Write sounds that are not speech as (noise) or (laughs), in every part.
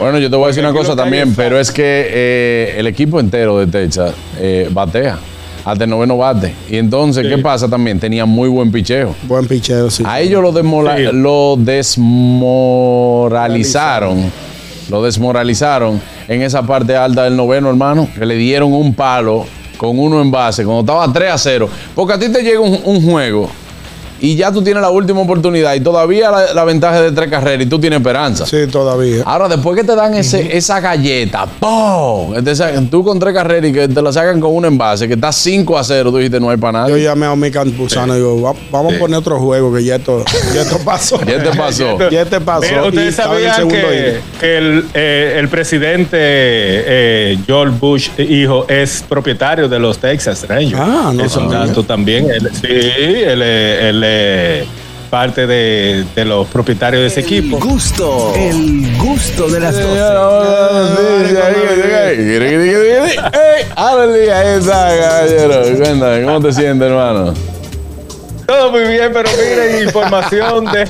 Bueno, yo te voy a decir una cosa también, pero es que eh, el equipo entero de Texas eh, batea. Hasta el noveno bate. Y entonces, ¿qué pasa también? Tenía muy buen picheo. Buen picheo, sí. A ellos lo, desmola- Sí. lo desmoralizaron. Lo desmoralizaron en esa parte alta del noveno, hermano. Que le dieron un palo con uno en base cuando estaba 3 a 0. Porque a ti te llega un, un juego y ya tú tienes la última oportunidad y todavía la, la ventaja es de tres carreras y tú tienes esperanza. Sí, todavía. Ahora, después que te dan ese, esa galleta, ¡pum! Que te sacan- tú con tres carreras y que te la sacan con un envase, que está 5 a 0, tú dijiste no hay para Yo nadie. llamé a mi campusano y digo, "Va- vamos a poner otro juego que ya esto, ya esto pasó. (laughs) ¿Qué te pasó? (laughs) Ya te pasó. Pero ustedes estaba en el sabían segundo que, el, eh, el presidente eh, George Bush, hijo, es propietario de los Texas Rangers. Ah, no Es un dato también. Él- sí, él, es- él parte de, de los propietarios de ese equipo. Gusto, el gusto de las 12. Ábrele, ahí está, caballero. Cuéntame, ¿cómo te sientes, hermano? Todo muy bien, pero miren, información de,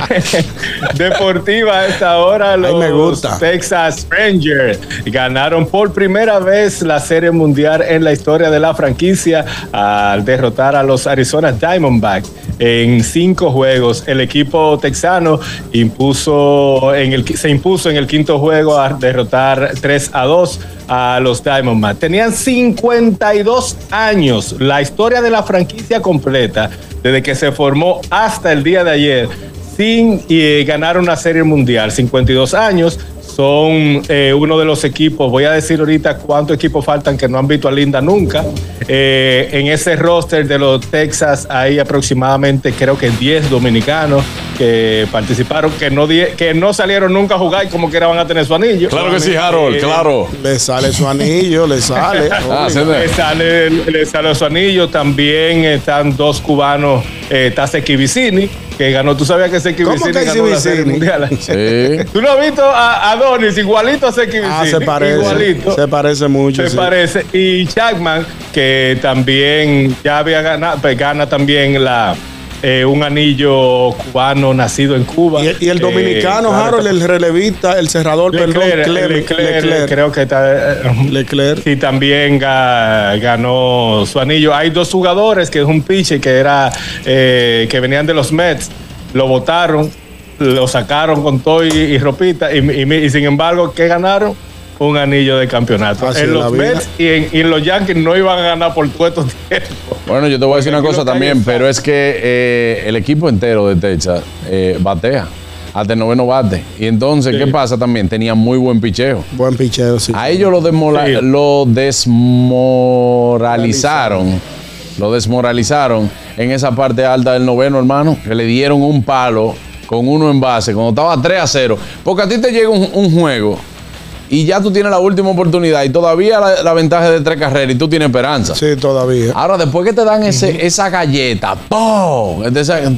deportiva a esta hora. Los me gusta. Texas Rangers ganaron por primera vez la Serie Mundial en la historia de la franquicia al derrotar a los Arizona Diamondbacks en cinco juegos. El equipo texano impuso en el, se impuso en el quinto juego a derrotar 3 a 2 a los Diamondbacks. Tenían 52 años. La historia de la franquicia completa, desde que se formó hasta el día de ayer, sin eh, ganar una serie mundial. 52 años. Son eh, uno de los equipos, voy a decir ahorita cuántos equipos faltan que no han visto a Linda nunca. Eh, en ese roster de los Texas hay aproximadamente creo que 10 dominicanos que participaron, que no, die- que no salieron nunca a jugar y como que van a tener su anillo. Claro que sí, Harold, Eh, claro. Le sale su anillo, le sale. (laughs) Ah, le sale, le sale su anillo. También están dos cubanos. Eh, está Seki Vicini, que ganó. ¿Tú sabías que Seki ¿Cómo Vicini ganó la Serie? Mundial? Sí. (laughs) ¿Tú no has visto a Adonis igualito a Seki Vicini? Ah, se parece. Igualito. Se parece mucho. Se sí. parece. Y Chapman, que también ya había ganado, pues gana también la, eh, un anillo cubano nacido en Cuba. Y, el- y el Eh, dominicano, claro, Harold, el relevista, el cerrador, perdón, Leclerc, Clem- Leclerc, Leclerc. creo que está. eh, Leclerc. y también ga- ganó su anillo. Hay dos jugadores que es un pitcher que era eh, que venían de los Mets, lo votaron, lo sacaron con todo y, y ropita y, y- y sin embargo ¿qué ganaron? Un anillo de campeonato. Así en los. Mets y en, y en los Yankees no iban a ganar por todo estos tiempos. Bueno, yo te voy a decir una cosa también, pero es que eh, el equipo entero de Texas eh, batea. Hasta el noveno bate. Y entonces, ¿qué pasa también? Tenía muy buen picheo. Buen picheo, sí. A ellos lo, desmola- Sí. lo desmoralizaron. Lo desmoralizaron en esa parte alta del noveno, hermano. Que le dieron un palo con uno en base cuando estaba 3 a 0. Porque a ti te llega un, un juego y ya tú tienes la última oportunidad y todavía la, la ventaja es de tres carreras y tú tienes esperanza. Sí, todavía. Ahora, después que te dan ese, esa galleta, ¡pum!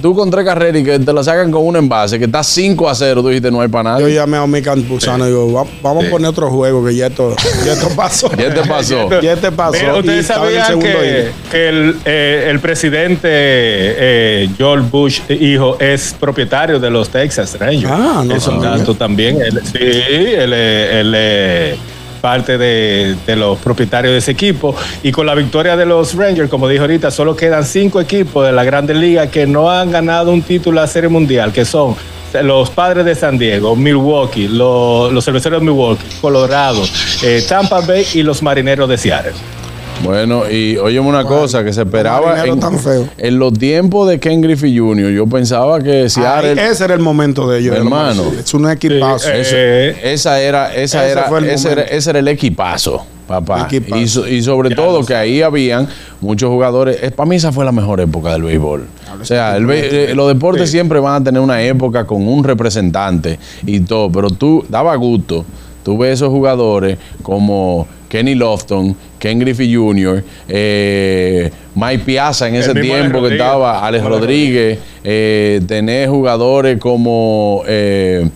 Tú con tres carreras y que te la sacan con un envase, que está 5 a 0, tú dijiste no hay para Yo nadie. llamé a mi campusano y digo, "Va- vamos a poner otro juego que ya esto, ya esto pasó. (laughs) ¿Qué te pasó? (laughs) Ya te pasó. Pero y ustedes estaba en el sabían segundo que, que el, eh, el presidente eh, George Bush, hijo, es propietario de los Texas Rangers. Ah, no es un dato también. Él- sí, él, es- él parte de, los propietarios de ese equipo. Y con la victoria de los Rangers, como dije ahorita, solo quedan cinco equipos de la Grandes Ligas que no han ganado un título la Serie Mundial, que son los padres de San Diego, Milwaukee, los, los cerveceros de Milwaukee, Colorado, eh, Tampa Bay y los marineros de Seattle. Bueno, y óyeme una cosa que se esperaba en, tan feo. en los tiempos de Ken Griffey Jr., yo pensaba que Ahí, Seattle, ese era el momento de ellos. Hermano. Es un equipazo. Eh, eso- esa era, esa Ese era, ese era, ese era el equipazo, papá. Equipazo. Y, so- y sobre Ya todo que ahí habían muchos jugadores. eh, Para mí esa fue la mejor época del béisbol. O sea, el be- eh, los deportes siempre van a tener una época con un representante y todo, pero tú daba gusto. Tú ves esos jugadores como Kenny Lofton, Ken Griffey Jr., eh, Mike Piazza en ese tiempo que estaba, Alex Rodríguez, eh, tener jugadores como eh,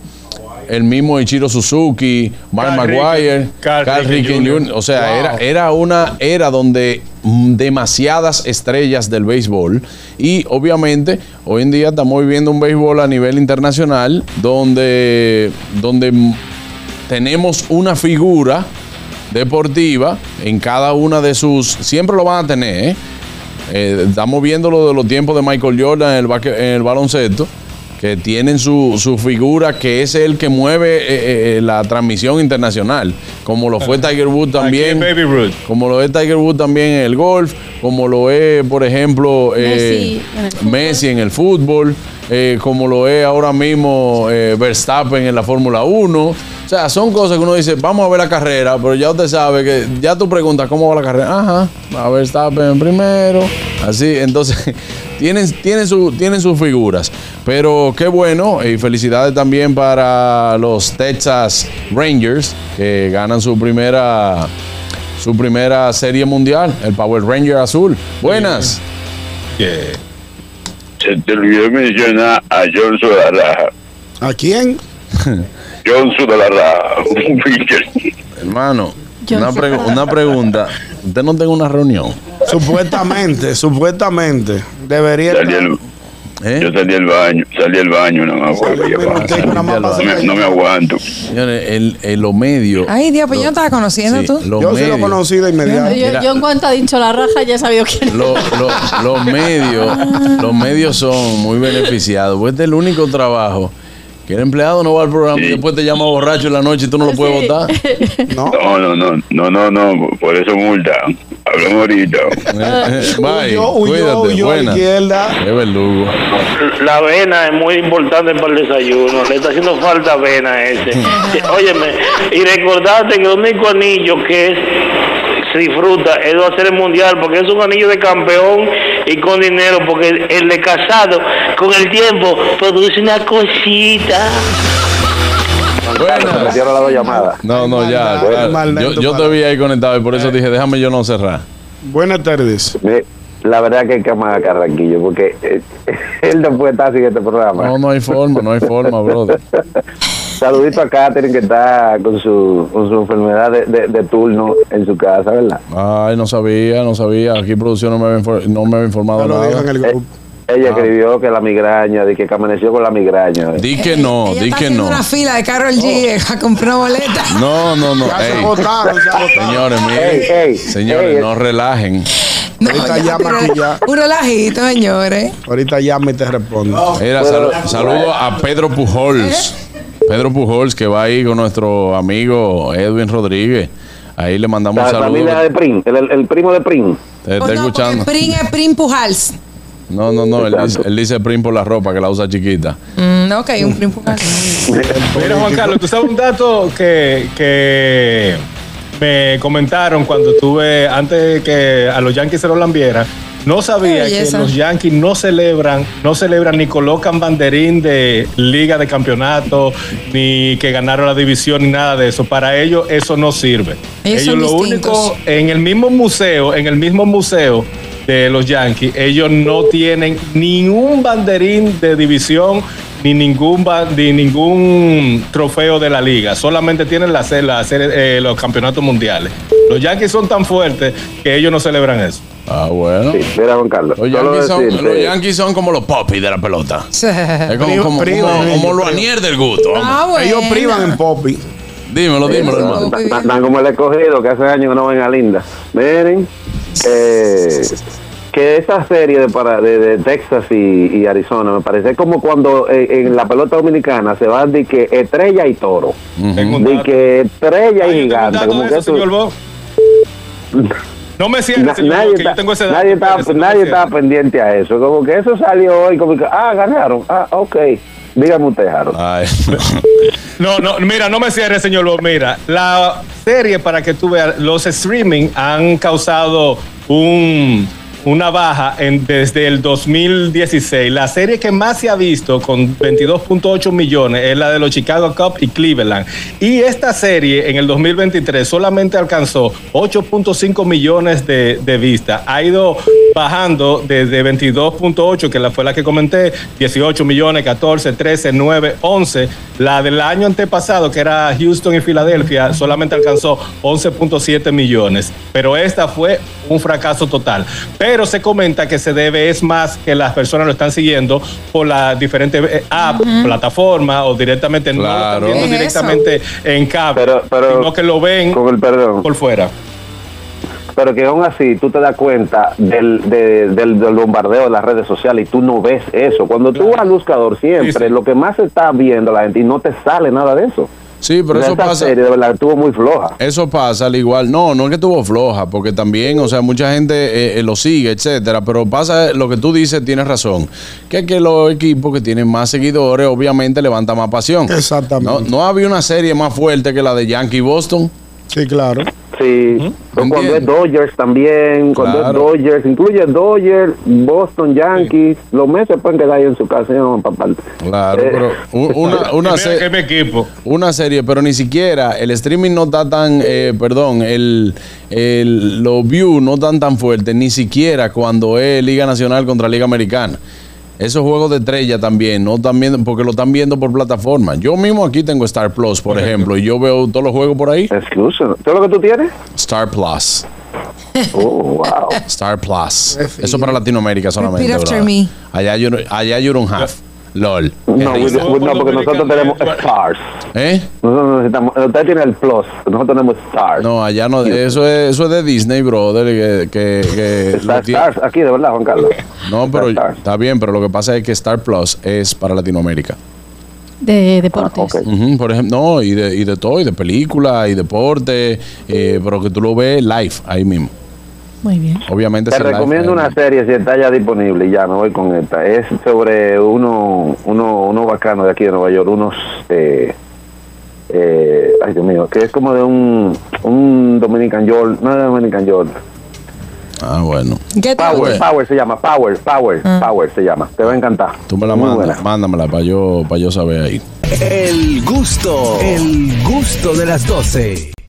el mismo Ichiro Suzuki, Mark Carl Maguire, Carl Carl Ricken Ricken Jr. O sea, Wow. era, era una era donde mm, demasiadas estrellas del béisbol y obviamente hoy en día estamos viviendo un béisbol a nivel internacional donde, donde mm, tenemos una figura deportiva en cada una de sus. Siempre lo van a tener, ¿eh? Eh, estamos viendo lo de los tiempos de Michael Jordan en el, basque- en el baloncesto, que tienen su, su figura, que es el que mueve eh, eh, la transmisión internacional, como lo fue Tiger Woods también. Aquí es Baby Ruth. Como lo es Tiger Woods también en el golf, como lo es, por ejemplo, eh, Messi en el fútbol. Messi en el fútbol, eh, como lo es ahora mismo eh, Verstappen en la Fórmula 1. O sea, son cosas que uno dice, vamos a ver la carrera, pero ya usted sabe que ya tú preguntas cómo va la carrera. Ajá, va a Verstappen primero. Así, entonces, (laughs) tienen, tienen, su, tienen sus figuras. Pero qué bueno, y felicidades también para los Texas Rangers, que ganan su primera su primera serie mundial, el Power Ranger azul. Buenas. Yeah. Se te olvidó mencionar a Johnson. ¿A quién? (laughs) Johnson de la Raja, un pitcher. Hermano, Yo una, pregu- una pregunta. Usted no tiene una reunión. Supuestamente, supuestamente. Debería Salí estar. el- ¿eh? yo salí del baño, salí del baño, nada más yo No me, no me aguanto. Señores, el, el- lo medio. Ay, Dios, pues yo no estaba conociendo sí, tú. lo Yo sí lo conocí de inmediato. Yo, Mira. yo en cuanto ha dicho la raja ya he sabido quién es. lo- lo- los medios, los medios son muy beneficiados. Pues este es el único trabajo que el empleado no va al programa y después te llama borracho en la noche y tú no lo puedes Sí. votar. (laughs) No. No, no, no, no, no, no, por eso multa. Hablamos ahorita. (laughs) Bye, Huyó, huyó, izquierda. Qué verdugo. La avena es muy importante para el desayuno. Le está haciendo falta avena a ese. (laughs) Óyeme, y recordarte que el único anillo que es, disfruta es de hacer el mundial, porque es un anillo de campeón y con dinero, porque el de casado, con el tiempo, produce una cosita. Buenas. Cierra la llamada. No, no, ya. Yo, te vi ahí conectado y por eso dije, déjame yo no cerrar. Buenas tardes. La verdad que hay que amar a Carraquillo porque eh, (laughs) él no puede estar sin este programa. No, no hay forma, no hay forma, brother. (laughs) Saludito a Katherine que está con su, con su enfermedad de, de- de turno en su casa, ¿verdad? Ay, no sabía, no sabía. Aquí producción no me había, no me había informado Ya en nada. Eh, ella escribió que la migraña, de que amaneció con la migraña. Di que no, Ella di está que no. una fila de Carol G a comprar boleta. No, no, no. Ya se agotaron, se agotaron. señores, miren. Ey, ey, señores, ey. no relajen. No, Ahorita llama pero- aquí ya. Un relajito, señores. Ahorita llama y te respondo. Mira, sal- saludo a Pedro Pujols. Pedro Pujols, que va ahí con nuestro amigo Edwin Rodríguez. Ahí le mandamos La un familia de. Prim, el, el- primo de Prim. Te está Oh, no, escuchando. Prim es Prim Pujals. No, no, no. Él dice, Exacto. él dice prim por la ropa, que la usa chiquita. Mm, ok, un Prim Pujals. (laughs) Mira, Juan Carlos, tú sabes un dato que, que me comentaron cuando estuve, antes que a los Yankees se los lambiera. No sabía que los Yankees no celebran, no celebran ni colocan banderín de liga de campeonato, ni que ganaron la división, ni nada de eso. Para ellos eso no sirve. Ellos son lo distintos. único, en el mismo museo, en el mismo museo de los Yankees, ellos no tienen ningún banderín de división ni ningún ni ningún trofeo de la liga. Solamente tienen la, la eh, los campeonatos mundiales. Los Yankees son tan fuertes que ellos no celebran eso. Ah, bueno. Sí, mira, Juan Carlos. Los Yankees, son, decirte- los Yankees son como los popis de la pelota. Es como, como, como, primo, como los primo. anier del gusto. Ah, bueno. Ellos privan en Poppy. Dímelo, dímelo, hermano. Tan como el escogido que hace años que no ven a Linda. Miren, eh, que esa serie de, para, de, de Texas y, y Arizona me parece como cuando eh, en la pelota dominicana se van de que estrella y toro. De que estrella y un gigante. Como que eso, tú-. (laughs) No me Na- cierres, señor nadie, que está- yo tengo ese dato. nadie, está, está pendiente a eso. Como que eso salió hoy, como que, ah, ganaron. Ah, ok. Dígame usted, Harold. Ay, (laughs) No, no, mira, no me cierres, señor. Mira, la serie, para que tú veas, los streaming han causado un, una baja en, desde el 2016. La serie que más se ha visto con 22.8 millones es la de los Chicago Cubs y Cleveland. Y esta serie en el 2023 solamente alcanzó 8.5 millones de, vistas. Ha ido bajando desde 22.8, que fue la que comenté, 18 millones, 14, 13, 9, 11. La del año antepasado, que era Houston y Filadelfia, solamente alcanzó 11.7 millones. Pero esta fue un fracaso total. Pero pero se comenta que se debe es más que las personas lo están siguiendo por las diferentes eh, apps, plataformas o directamente no lo Claro. están viendo ¿Qué es directamente en cable, Pero- pero- sino que lo ven Con el perdón. por fuera. Pero que aún así tú te das cuenta del, de- del, del bombardeo de las redes sociales y tú no ves eso. Cuando tú vas al buscador siempre, Sí, sí. lo que más se está viendo la gente y no te sale nada de eso. Sí, pero eso pasa. serie de verdad estuvo muy floja. Eso pasa al igual. No, no es que estuvo floja, porque también, o sea, mucha gente eh, eh, lo sigue, etcétera. Pero pasa lo que tú dices, tienes razón. Que es que los equipos que tienen más seguidores, obviamente, levantan más pasión. Exactamente. No, no había una serie más fuerte que la de Yankee Boston. Sí, claro. Sí, pero cuando es. Dodgers también, cuando Claro. es Dodgers, incluye Dodgers, Boston, Yankees, los meses pueden quedar ahí en su casa y no van pa' parte. Claro, Eh, pero (laughs) una, una, se- que mi equipo. una serie, pero ni siquiera el streaming no está tan, eh, perdón, el, el, los views no están tan fuertes, ni siquiera cuando es Liga Nacional contra Liga Americana. Esos juegos de estrella también, no viendo, porque lo están viendo por plataforma. Yo mismo aquí tengo Star Plus, por ejemplo, y yo veo todos los juegos por ahí. Exclusive. ¿Todo lo que tú tienes? Star Plus. Oh, wow. Star Plus. Eso para Latinoamérica solamente. Allá you, allá you don't have. LOL. No, Qué we- risa. we- no, porque nosotros tenemos Stars. ¿Eh? Nosotros necesitamos, usted tiene el Plus, nosotros tenemos Stars. No, allá no. Eso es, eso es de Disney, brother. Que, que, que Está Stars aquí, de verdad, Juan Carlos. No, pero está bien, pero lo que pasa es que Star Plus es para Latinoamérica. De deportes. Ah, por ejemplo, no, y de, y de todo, y de película, y deporte, eh, pero que tú lo ves live ahí mismo. Muy bien. Obviamente Te recomiendo una serie si está ya disponible, y ya me voy con esta. Es sobre uno, uno, uno bacano de aquí de Nueva York, unos, eh, eh, ay Dios mío, que es como de un, un Dominican York, no es Dominican York, Ah, bueno. Power. Power se llama, Power, Power, Power se llama, te va a encantar. Tú me la Muy mandas, buena. mándamela para yo, para yo saber ahí. El gusto, el gusto de las 12.